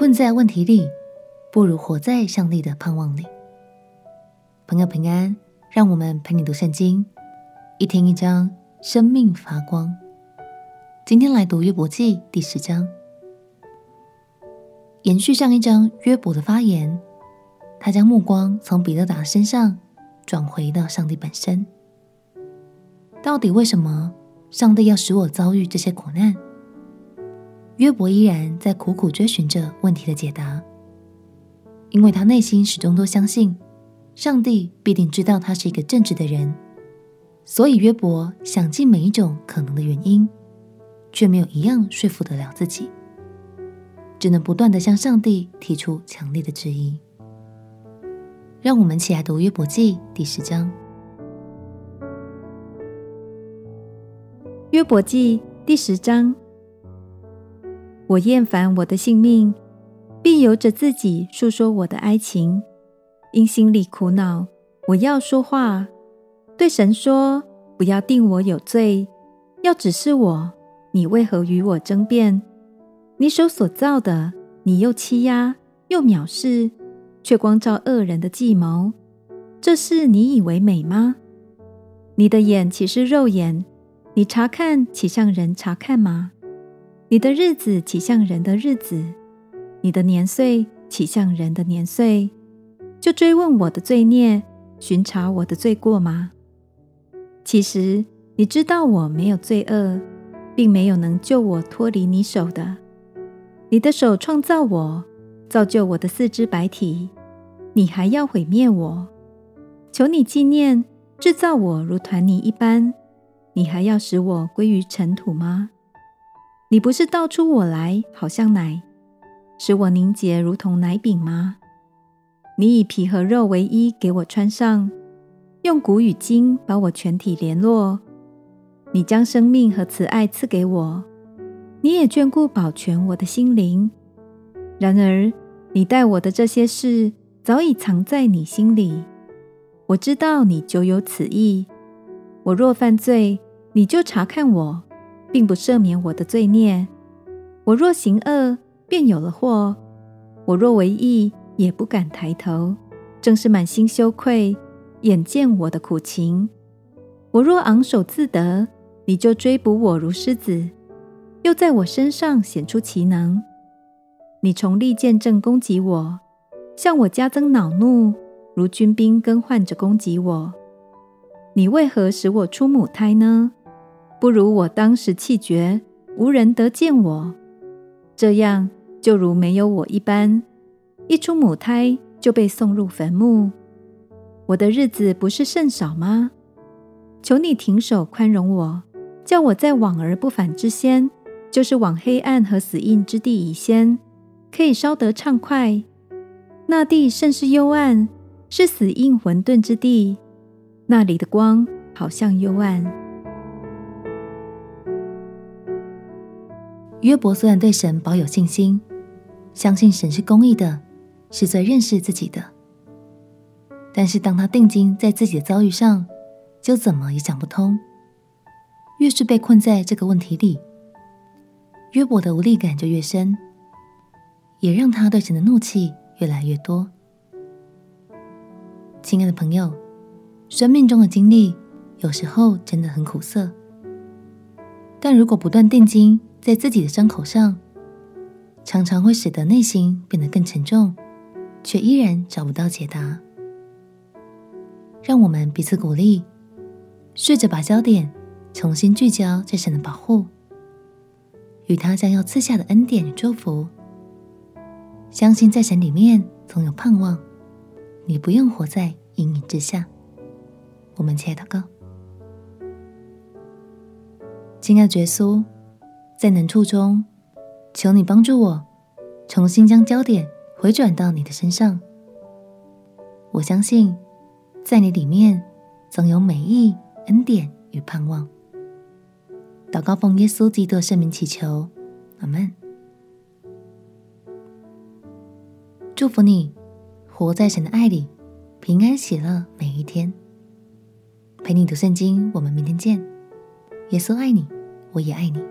困在问题里，不如活在上帝的盼望里。朋友平安，让我们陪你读圣经，一天一章，生命发光。今天来读约伯记第十章，延续上一章约伯的发言，他将目光从彼得达身上转回到上帝本身。到底为什么上帝要使我遭遇这些苦难？约伯依然在苦苦追寻着问题的解答，因为他内心始终都相信上帝必定知道他是一个正直的人，所以约伯想尽每一种可能的原因，却没有一样说服得了自己，只能不断地向上帝提出强烈的质疑。让我们一起来读约伯记第十章。约伯记第十章。我厌烦我的性命，并由着自己述说我的哀情，因心里苦恼，我要说话，对神说：不要定我有罪，要指示我，你为何与我争辩？你手所造的，你又欺压又藐视，却光照恶人的计谋，这事你以为美吗？你的眼岂是肉眼？你查看岂像人查看吗？你的日子岂像人的日子？你的年岁岂像人的年岁？就追问我的罪孽，寻查我的罪过吗？其实你知道我没有罪恶，并没有能救我脱离你手的。你的手创造我，造就我的四肢白体，你还要毁灭我？求你纪念制造我如团泥一般，你还要使我归于尘土吗？你不是倒出我来，好像奶，使我凝结如同奶饼吗？你以皮和肉为衣给我穿上，用骨与筋把我全体联络。你将生命和慈爱赐给我，你也眷顾保全我的心灵。然而，你待我的这些事早已藏在你心里。我知道你久有此意。我若犯罪，你就察看我。并不赦免我的罪孽。我若行恶，便有了祸；我若为义，也不敢抬头，正是满心羞愧，眼见我的苦情。我若昂首自得，你就追捕我如狮子，又在我身上显出奇能。你从利见正攻击我，向我加增恼怒，如军兵更换着攻击我。你为何使我出母胎呢？不如我当时气绝，无人得见我，这样就如没有我一般。一出母胎就被送入坟墓。我的日子不是甚少吗？求你停手宽容我，叫我在往而不返之先，就是往黑暗和死荫之地以先，可以稍得畅快。那地甚是幽暗，是死荫混沌之地，那里的光好像幽暗。约伯虽然对神保有信心，相信神是公义的，是最认识自己的，但是当他定睛在自己的遭遇上，就怎么也想不通。越是被困在这个问题里，约伯的无力感就越深，也让他对神的怒气越来越多。亲爱的朋友，生命中的经历有时候真的很苦涩，但如果不断定睛，在自己的伤口上，常常会使得内心变得更沉重，却依然找不到解答。让我们彼此鼓励，试着把焦点重新聚焦在神的保护与他将要赐下的恩典与祝福，相信在神里面总有盼望，你不用活在阴影之下。我们起来祷告，亲爱的耶稣。在难处中，求你帮助我，重新将焦点回转到你的身上。我相信，在你里面总有美意、恩典与盼望。祷告奉耶稣基督圣名祈求，阿门。祝福你，活在神的爱里，平安喜乐每一天。陪你读圣经，我们明天见。耶稣爱你，我也爱你。